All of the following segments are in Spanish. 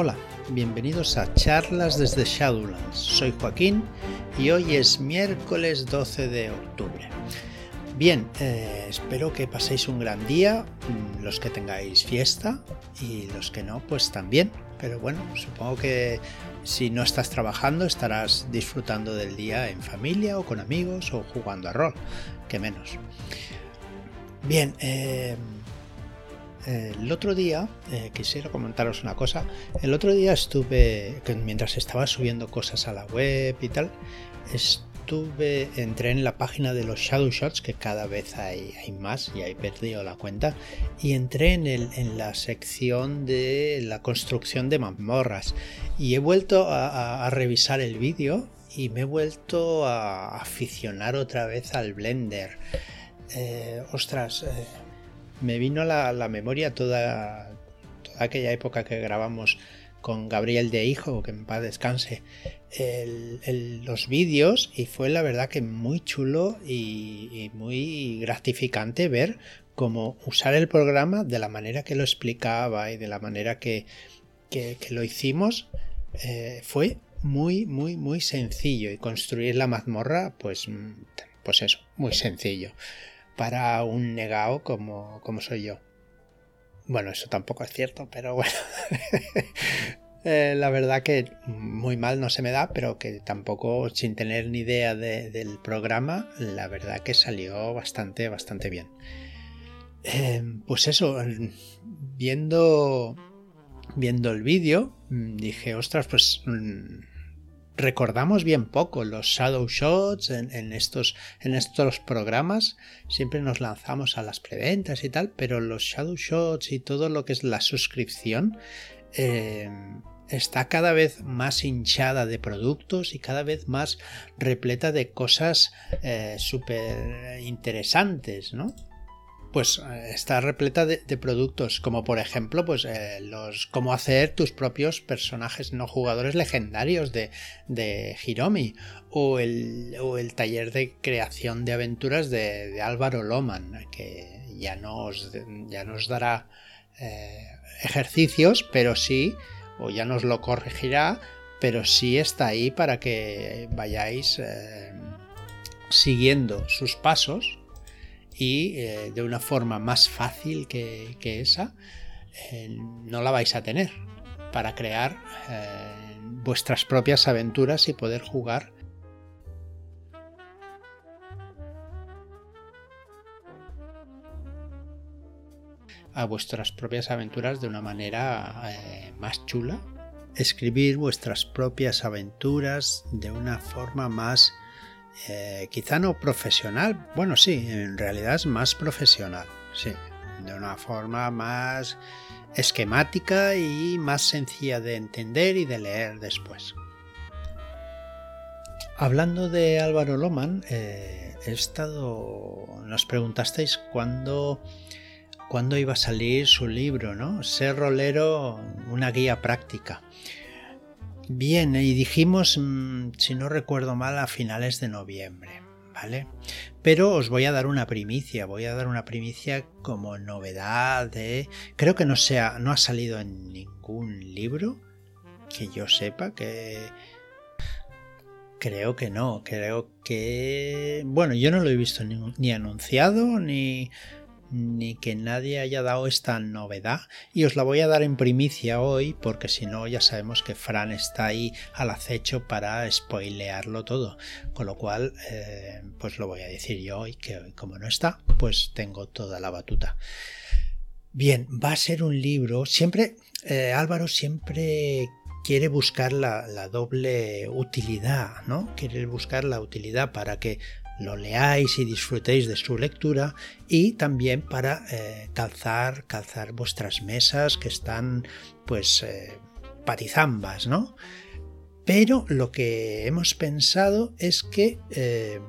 Hola, bienvenidos a charlas desde Shadowlands. Soy Joaquín y hoy es miércoles 12 de octubre. Bien, eh, espero que paséis un gran día, mm, los que tengáis fiesta y los que no, pues también. Pero bueno, supongo que si no estás trabajando estarás disfrutando del día en familia o con amigos o jugando a rol, que menos. Bien, eh, el otro día, eh, quisiera comentaros una cosa. El otro día estuve, mientras estaba subiendo cosas a la web y tal, estuve, entré en la página de los Shadow Shots, que cada vez hay, más y he perdido la cuenta, y entré en, el, en la sección de la construcción de mazmorras. Y he vuelto a, revisar el vídeo y me he vuelto a aficionar otra vez al Blender. Eh, ostras, eh, me vino a la, memoria toda, aquella época que grabamos con Gabriel de Hijo, que en paz descanse, los vídeos y fue la verdad que muy chulo y, muy gratificante ver cómo usar el programa de la manera que lo explicaba y de la manera que, lo hicimos eh, fue muy, muy, muy sencillo. Y construir la mazmorra, pues, pues eso, muy sencillo para un negado como, como soy yo. Bueno, eso tampoco es cierto, pero bueno. Eh, la verdad que muy mal no se me da, pero que tampoco sin tener ni idea del programa, la verdad que salió bastante, bastante bien. Eh, pues eso, viendo, viendo el vídeo, dije, ostras, pues mm, recordamos bien poco los shadow shots en, estos, en estos programas. Siempre nos lanzamos a las preventas y tal, pero los shadow shots y todo lo que es la suscripción eh, está cada vez más hinchada de productos y cada vez más repleta de cosas eh, súper interesantes, ¿no? Pues eh, está repleta de, productos como por ejemplo pues eh, los cómo hacer tus propios personajes no jugadores legendarios de, de Hiromi o el, o el, taller de creación de aventuras de, Álvaro Loman que ya nos, ya nos dará eh, ejercicios pero sí o ya nos lo corregirá pero sí está ahí para que vayáis siguiendo sus pasos y eh, de una forma más fácil que, esa eh, no la vais a tener para crear eh, vuestras propias aventuras y poder jugar. A vuestras propias aventuras de una manera más chula. Escribir vuestras propias aventuras de una forma más eh, quizá no profesional, bueno sí, en realidad es más profesional, sí, de una forma más esquemática y más sencilla de entender y de leer después. Hablando de Álvaro Loman, eh, he estado. Nos preguntasteis cuándo, cuándo iba a salir su libro, ¿no? Ser rolero, una guía práctica. Bien, y dijimos, mm, si no recuerdo mal, a finales de noviembre, ¿vale? Pero os voy a dar una primicia, voy a dar una primicia como novedad de... Creo que no, sea, no ha salido en ningún libro que yo sepa que... Creo que no, creo que... Bueno, yo no lo he visto ni anunciado ni ni que nadie haya dado esta novedad. Y os la voy a dar en primicia hoy porque si no ya sabemos que Fran está ahí al acecho para spoilearlo todo. Con lo cual eh, pues lo voy a decir yo hoy que como no está pues tengo toda la batuta. Bien va a ser un libro. Siempre eh, Álvaro siempre quiere buscar la, la, doble utilidad, ¿no? Quiere buscar la utilidad para que lo leáis y disfrutéis de su lectura y también para eh, calzar, calzar vuestras mesas que están pues eh, patizambas, ¿no? Pero lo que hemos pensado es que eh,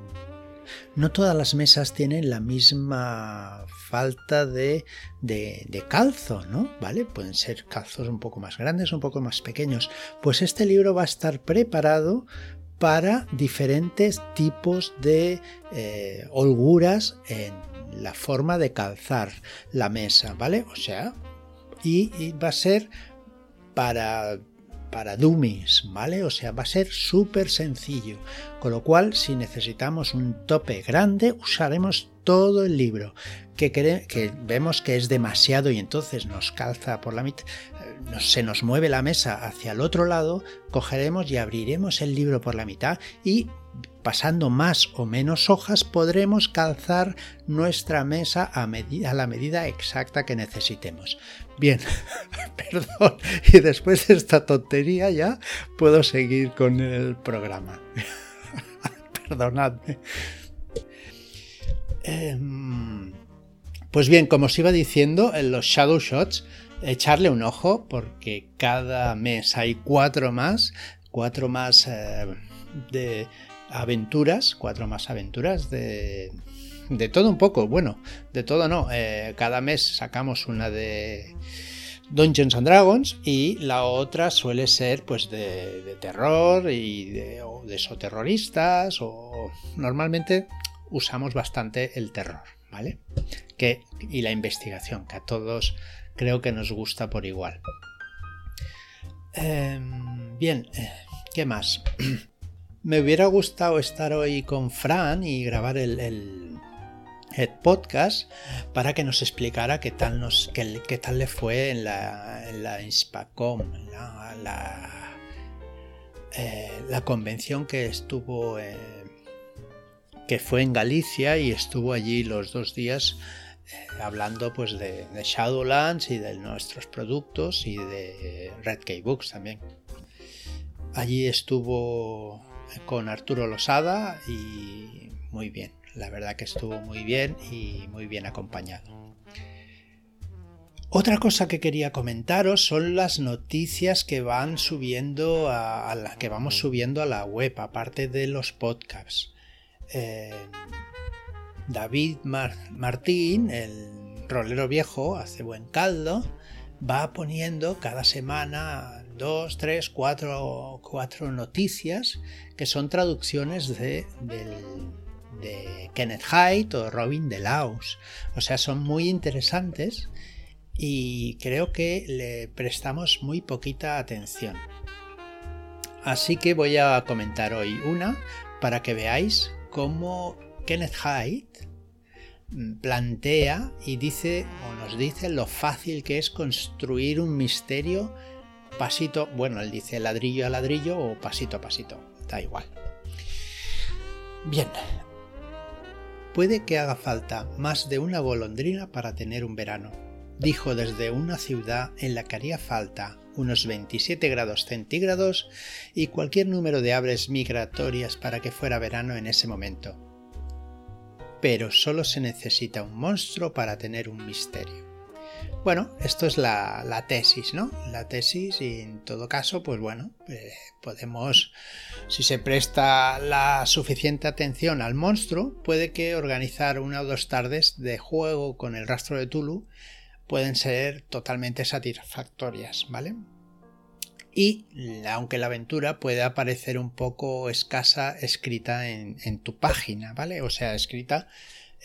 no todas las mesas tienen la misma falta de, de, de, calzo, ¿no? ¿Vale? Pueden ser calzos un poco más grandes, un poco más pequeños. Pues este libro va a estar preparado para diferentes tipos de eh, holguras en la forma de calzar la mesa, ¿vale? O sea, y, va a ser para para dummies, ¿vale? O sea, va a ser súper sencillo. Con lo cual, si necesitamos un tope grande, usaremos todo el libro. Que, que vemos que es demasiado y entonces nos calza por la mitad, eh, se nos mueve la mesa hacia el otro lado, cogeremos y abriremos el libro por la mitad y pasando más o menos hojas podremos calzar nuestra mesa a, a, la medida exacta que necesitemos. Bien, perdón. Y después de esta tontería ya puedo seguir con el programa. Perdonadme. Em, pues bien, como os iba diciendo, en los Shadow Shots, echarle un ojo porque cada mes hay cuatro más, cuatro más eh, de aventuras, cuatro más aventuras de, de todo un poco, bueno, de todo no. Eh, cada mes sacamos una de Dungeons and Dragons y la otra suele ser pues de, terror y de, o de soterroristas o normalmente usamos bastante el terror, ¿vale? Que, y la investigación, que a todos creo que nos gusta por igual. Em, bien, eh, ¿qué más? Me hubiera gustado estar hoy con Fran y grabar el, el podcast para que nos explicara qué tal, nos, qué, tal le fue en la, en la Inspacom, la, eh, la, convención que estuvo, eh, que fue en Galicia y estuvo allí los dos días eh, hablando pues de, de, Shadowlands y de nuestros productos y de Red Books también. Allí estuvo con Arturo Losada y muy bien. La verdad que estuvo muy bien y muy bien acompañado. Otra cosa que quería comentaros son las noticias que van subiendo a, la que vamos subiendo a la web, aparte de los podcasts. Eh, David Martín, el rolero viejo, hace buen caldo, va poniendo cada semana dos, tres, cuatro, cuatro noticias que son traducciones de, Kenneth Hyde o Robin de Laus. O sea, son muy interesantes y creo que le prestamos muy poquita atención. Así que voy a comentar hoy una para que veáis cómo Kenneth Hyde plantea y dice o nos dice lo fácil que es construir un misterio pasito, bueno, él dice ladrillo a ladrillo o pasito a pasito, da igual. Bien, Puede que haga falta más de una golondrina para tener un verano, dijo desde una ciudad en la que haría falta unos 27 grados centígrados y cualquier número de aves migratorias para que fuera verano en ese momento. Pero solo se necesita un monstruo para tener un misterio. Bueno, esto es la, tesis, ¿no? La tesis y en todo caso, pues bueno, eh, podemos, si se presta la suficiente atención al monstruo, puede que organizar una o dos tardes de juego con el rastro de Tulu pueden ser totalmente satisfactorias, ¿vale? Y aunque la aventura puede parecer un poco escasa escrita en, tu página, ¿vale? O sea, escrita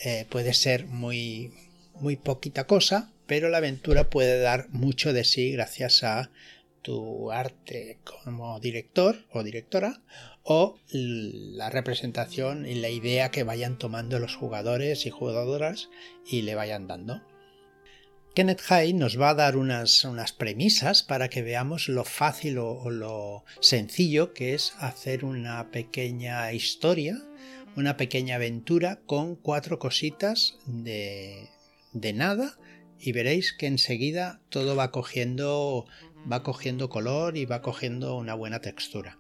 eh, puede ser muy, muy poquita cosa, pero la aventura puede dar mucho de sí gracias a tu arte como director o directora o la representación y la idea que vayan tomando los jugadores y jugadoras y le vayan dando. Kenneth Hyde nos va a dar unas, unas premisas para que veamos lo fácil o, lo sencillo que es hacer una pequeña historia, una pequeña aventura con cuatro cositas de, de nada y veréis que enseguida todo va cogiendo, va cogiendo color y va cogiendo una buena textura.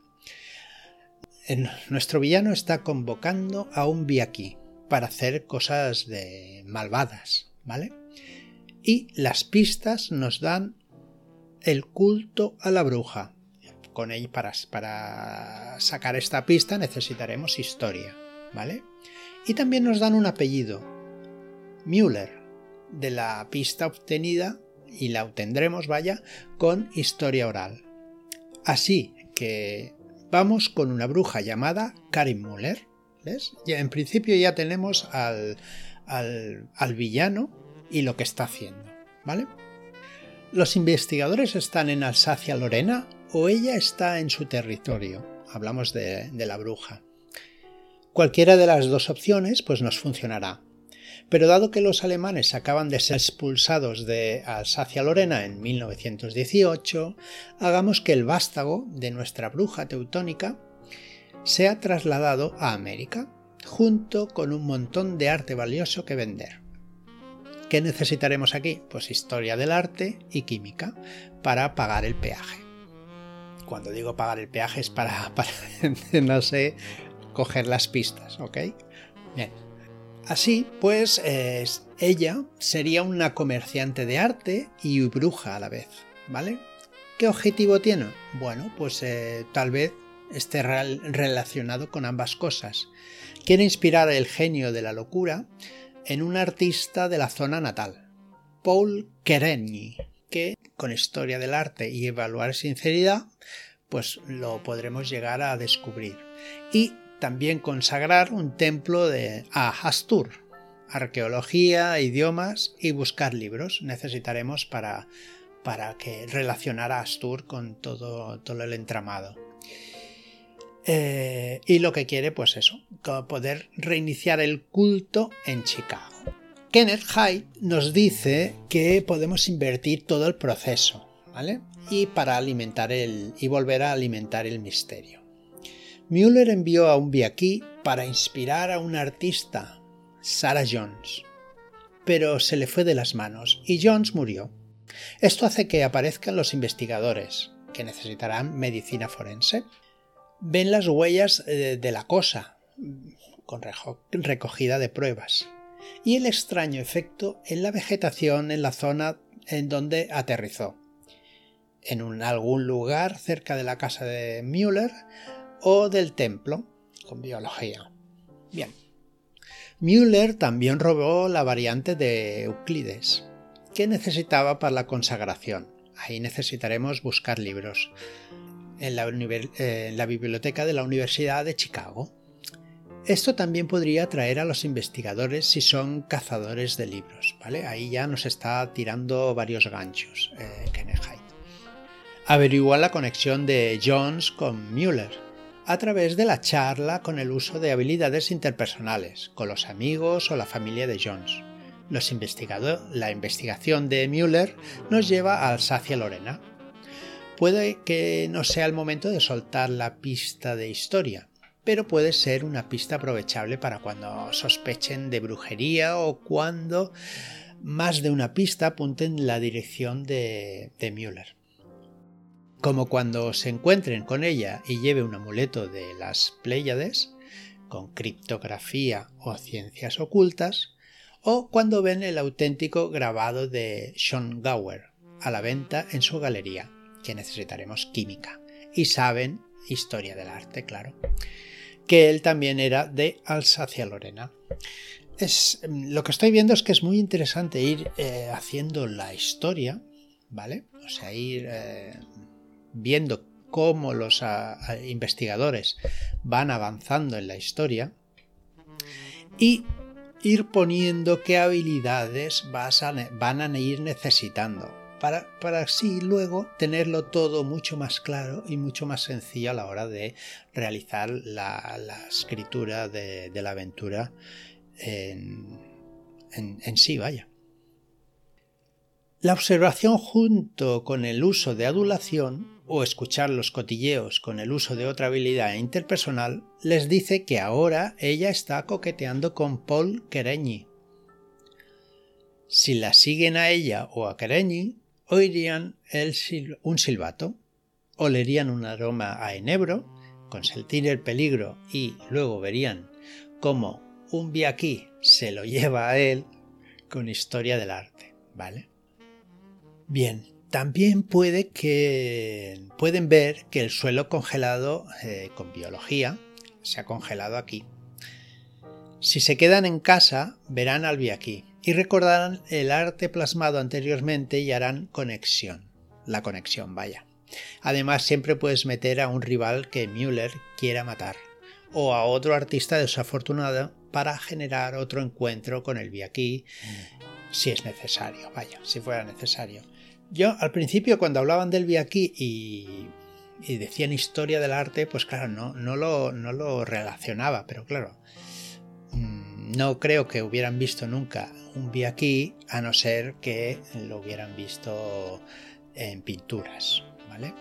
nuestro villano está convocando a un Biaki para hacer cosas de malvadas, ¿vale? Y las pistas nos dan el culto a la bruja. Con él para, para sacar esta pista necesitaremos historia, ¿vale? Y también nos dan un apellido, Müller, de la pista obtenida y la obtendremos, vaya, con historia oral. Así que vamos con una bruja llamada Karin. Ya, en principio ya tenemos al, al villano y lo que está haciendo. ¿Vale? ¿Los investigadores están en Alsacia-Lorena o ella está en su territorio? Hablamos de, la bruja. Cualquiera de las dos opciones pues nos funcionará. Pero dado que los alemanes acaban de ser expulsados de Alsacia-Lorena en 1918, hagamos que el vástago de nuestra bruja teutónica sea trasladado a América, junto con un montón de arte valioso que vender. ¿Qué necesitaremos aquí? Pues historia del arte y química para pagar el peaje. Cuando digo pagar el peaje es para, para no sé, coger las pistas, ¿ok? Bien. Así, pues, ella sería una comerciante de arte y bruja a la vez, ¿vale? ¿Qué objetivo tiene? Bueno, pues eh, tal vez esté relacionado con ambas cosas. Quiere inspirar el genio de la locura en un artista de la zona natal, Paul Kerenyi, que con historia del arte y evaluar sinceridad, pues lo podremos llegar a descubrir. Y también consagrar un templo de, a Astur, arqueología, idiomas y buscar libros. Necesitaremos para, para que relacionara a Astur con todo, todo el entramado. Eh, y lo que quiere, pues eso, poder reiniciar el culto en Chicago. Kenneth Hyde nos dice que podemos invertir todo el proceso, ¿vale? Y para alimentar el y volver a alimentar el misterio. Müller envió a un viaquí para inspirar a un artista, Sarah Jones, pero se le fue de las manos y Jones murió. Esto hace que aparezcan los investigadores, que necesitarán medicina forense. Ven las huellas eh, de la cosa, con recogida de pruebas, y el extraño efecto en la vegetación en la zona en donde aterrizó. En algún lugar cerca de la casa de Müller o del templo, con biología. Bien. Müller también robó la variante de Euclides, que necesitaba para la consagración. Ahí necesitaremos buscar libros en la, eh, en la biblioteca de la Universidad de Chicago. Esto también podría atraer a los investigadores si son cazadores de libros, ¿vale? Ahí ya nos está tirando varios ganchos eh, Kenneth Averiguar la conexión de Jones con Müller a través de la charla con el uso de habilidades interpersonales con los amigos o la familia de Jones. Los la investigación de Müller nos lleva a Alsacia-Lorena. Puede que no sea el momento de soltar la pista de historia, pero puede ser una pista aprovechable para cuando sospechen de brujería o cuando más de una pista apunten en la dirección de, de Müller. Como cuando se encuentren con ella y lleve un amuleto de las Pléyades, con criptografía o ciencias ocultas, o cuando ven el auténtico grabado de Gower a la venta en su galería, que necesitaremos química, y saben historia del arte, claro, que él también era de Alsacia-Lorena. Es, lo que estoy viendo es que es muy interesante ir eh, haciendo la historia, ¿vale? O sea, ir eh, viendo cómo los investigadores van avanzando en la historia y ir poniendo qué habilidades van a ir necesitando para, así luego tenerlo todo mucho más claro y mucho más sencillo a la hora de realizar la, escritura de, la aventura en, en sí, vaya. La observación junto con el uso de adulación o escuchar los cotilleos con el uso de otra habilidad interpersonal les dice que ahora ella está coqueteando con Paul Kerenyi. Si la siguen a ella o a Kerenyi, oirían un silbato, olerían un aroma a enebro, con sentir el peligro y luego verían cómo un viaquí se lo lleva a él con historia del arte, ¿vale? Bien, también puede que pueden ver que el suelo congelado eh, con biología se ha congelado aquí. Si se quedan en casa, verán al aquí y recordarán el arte plasmado anteriormente y harán conexión. La conexión, vaya. Además, siempre puedes meter a un rival que Müller quiera matar o a otro artista desafortunado para generar otro encuentro con el Viaki si es necesario, vaya, si fuera necesario. Yo al principio cuando hablaban del Viaki y, y decían historia del arte, pues claro, no, no, lo, no lo relacionaba, pero claro, no creo que hubieran visto nunca un Viaki a no ser que lo hubieran visto en pinturas, ¿vale?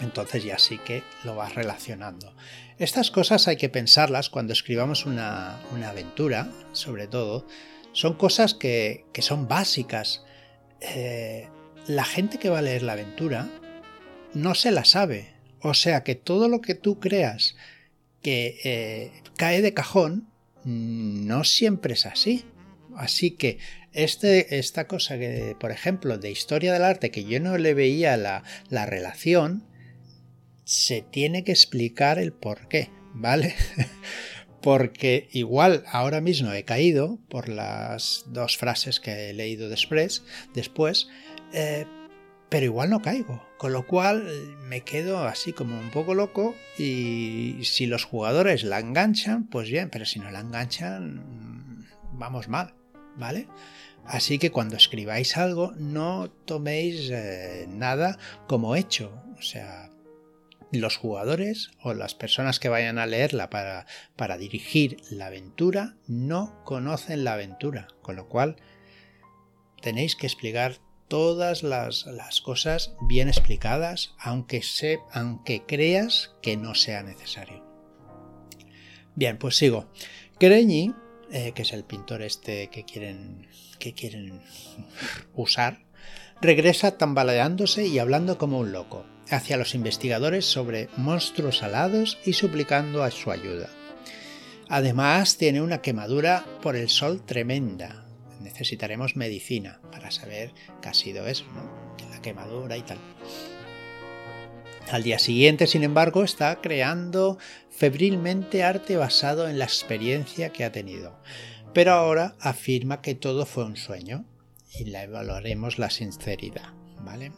Entonces ya sí que lo vas relacionando. Estas cosas hay que pensarlas cuando escribamos una, aventura, sobre todo. Son cosas que, son básicas. Eh, la gente que va a leer la aventura no se la sabe. O sea que todo lo que tú creas que eh, cae de cajón, no siempre es así. Así que este, esta cosa que, por ejemplo, de historia del arte, que yo no le veía la, la relación, se tiene que explicar el por qué, ¿vale? Porque igual ahora mismo he caído por las dos frases que he leído después, después eh, pero igual no caigo. Con lo cual me quedo así como un poco loco y si los jugadores la enganchan, pues bien, pero si no la enganchan, vamos mal, ¿vale? Así que cuando escribáis algo, no toméis eh, nada como hecho. O sea, los jugadores o las personas que vayan a leerla para, para dirigir la aventura no conocen la aventura, con lo cual tenéis que explicar todas las, cosas bien explicadas, aunque, se, aunque creas que no sea necesario. Bien, pues sigo. Creñi, eh, que es el pintor este que quieren, que quieren usar, regresa tambaleándose y hablando como un loco hacia los investigadores sobre monstruos alados y suplicando a su ayuda. Además tiene una quemadura por el sol tremenda. Necesitaremos medicina para saber qué ha sido eso, ¿no? La quemadura y tal. Al día siguiente, sin embargo, está creando febrilmente arte basado en la experiencia que ha tenido. Pero ahora afirma que todo fue un sueño y la evaluaremos la sinceridad, ¿vale?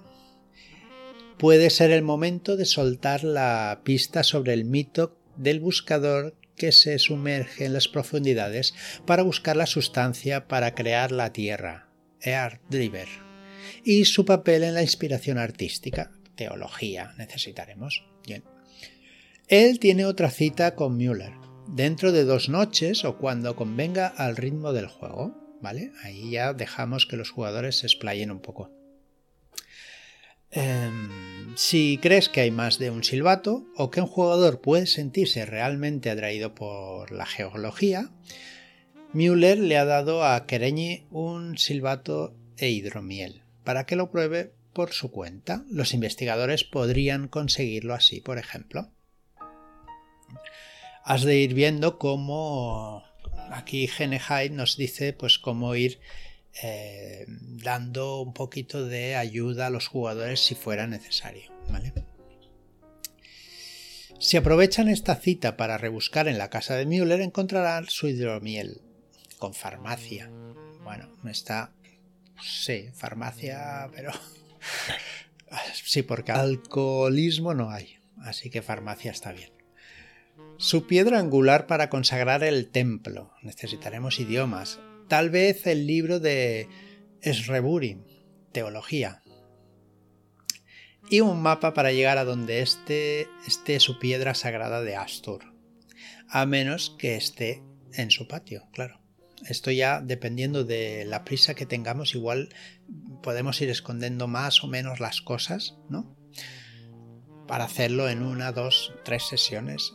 puede ser el momento de soltar la pista sobre el mito del buscador que se sumerge en las profundidades para buscar la sustancia para crear la Tierra, Earth Driver, y su papel en la inspiración artística, teología, necesitaremos. Bien. Él tiene otra cita con Müller, dentro de dos noches o cuando convenga al ritmo del juego, ¿vale? Ahí ya dejamos que los jugadores se explayen un poco. Em, si crees que hay más de un silbato o que un jugador puede sentirse realmente atraído por la geología, Müller le ha dado a Kereñi un silbato e hidromiel para que lo pruebe por su cuenta. Los investigadores podrían conseguirlo así, por ejemplo. Has de ir viendo cómo aquí Gene nos dice pues cómo ir eh, dando un poquito de ayuda a los jugadores si fuera necesario. Si aprovechan esta cita para rebuscar en la casa de Müller, encontrarán su hidromiel con farmacia. Bueno, está. Sí, farmacia, pero. sí, porque alcoholismo no hay. Así que farmacia está bien. Su piedra angular para consagrar el templo. Necesitaremos idiomas tal vez el libro de Sreburi, Teología, y un mapa para llegar a donde esté, esté su piedra sagrada de Astur, a menos que esté en su patio, claro. Esto ya dependiendo de la prisa que tengamos, igual podemos ir escondiendo más o menos las cosas, ¿no? Para hacerlo en una, dos, tres sesiones,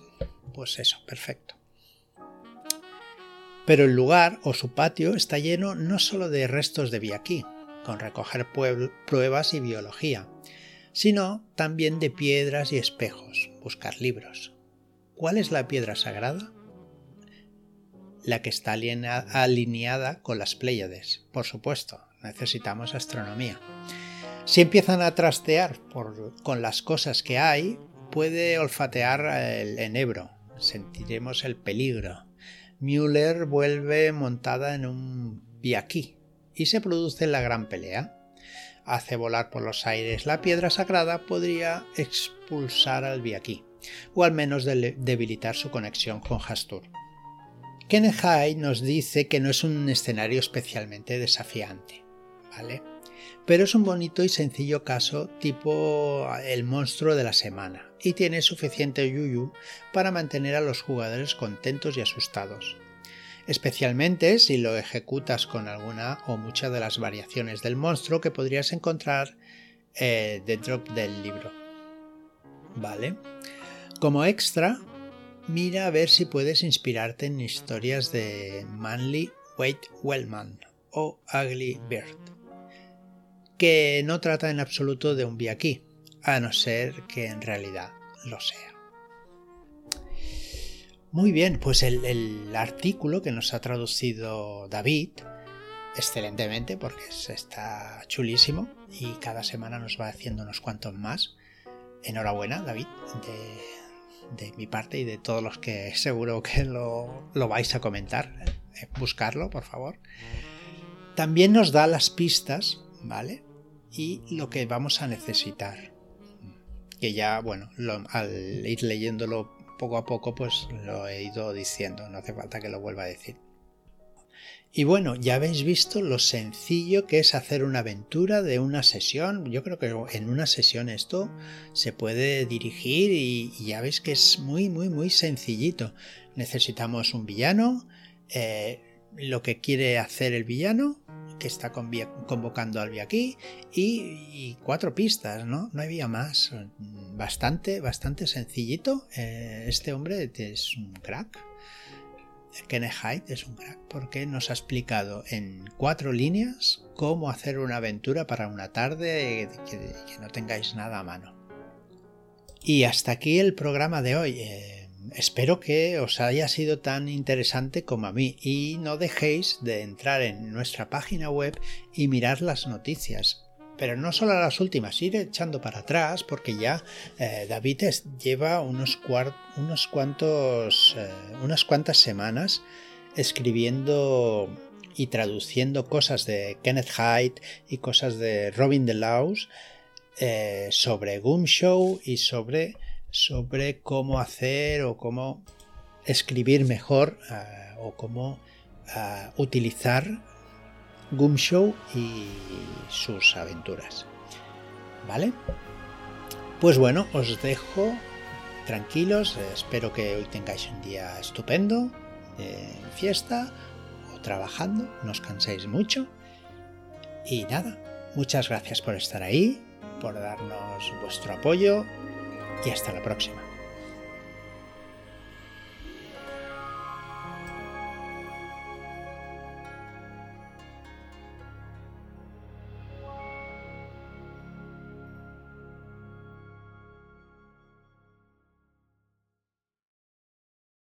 pues eso, perfecto. Pero el lugar o su patio está lleno no solo de restos de Biaquí, con recoger pruebas y biología, sino también de piedras y espejos, buscar libros. ¿Cuál es la piedra sagrada? La que está alineada con las Pléyades, por supuesto, necesitamos astronomía. Si empiezan a trastear con las cosas que hay, puede olfatear el enebro, sentiremos el peligro, Müller vuelve montada en un biaquí y se produce la gran pelea. Hace volar por los aires la piedra sagrada, podría expulsar al biaquí, o al menos debilitar su conexión con Hastur. Kenneth nos dice que no es un escenario especialmente desafiante, ¿vale? Pero es un bonito y sencillo caso tipo el monstruo de la semana y tiene suficiente yuyu para mantener a los jugadores contentos y asustados. Especialmente si lo ejecutas con alguna o muchas de las variaciones del monstruo que podrías encontrar eh, dentro del libro. ¿Vale? Como extra, mira a ver si puedes inspirarte en historias de Manly Wade Wellman o Ugly Bird, que no trata en absoluto de un aquí, a no ser que en realidad lo sea. Muy bien, pues el, artículo que nos ha traducido David, excelentemente, porque está chulísimo y cada semana nos va haciendo unos cuantos más. Enhorabuena, David, de, mi parte y de todos los que seguro que lo, lo vais a comentar. Eh, buscarlo, por favor. También nos da las pistas, ¿vale? Y lo que vamos a necesitar. Que ya, bueno, al ir leyéndolo poco a poco, pues lo he ido diciendo, no hace falta que lo vuelva a decir. Y bueno, ya habéis visto lo sencillo que es hacer una aventura de una sesión. Yo creo que en una sesión esto se puede dirigir y, ya veis que es muy, muy, muy sencillito. Necesitamos un villano, eh, lo que quiere hacer el villano, que está convocando al aquí y, cuatro pistas, ¿no? No había más. Bastante, bastante sencillito. Eh, este hombre es un crack. Kenneth Hyde es un crack porque nos ha explicado en cuatro líneas cómo hacer una aventura para una tarde que, que no tengáis nada a mano. Y hasta aquí el programa de hoy. Eh, espero que os haya sido tan interesante como a mí y no dejéis de entrar en nuestra página web y mirar las noticias. Pero no solo las últimas, ir echando para atrás porque ya eh, David lleva unos, cuantos, eh, unas cuantas semanas escribiendo y traduciendo cosas de Kenneth Hyde y cosas de Robin DeLaus eh, sobre Goom Show y sobre sobre cómo hacer o cómo escribir mejor eh, o cómo uh, utilizar Gumshow y sus aventuras. ¿Vale? Pues bueno, os dejo tranquilos. Espero que hoy tengáis un día estupendo de fiesta o trabajando. No os canséis mucho. Y nada, muchas gracias por estar ahí, por darnos vuestro apoyo y hasta la próxima.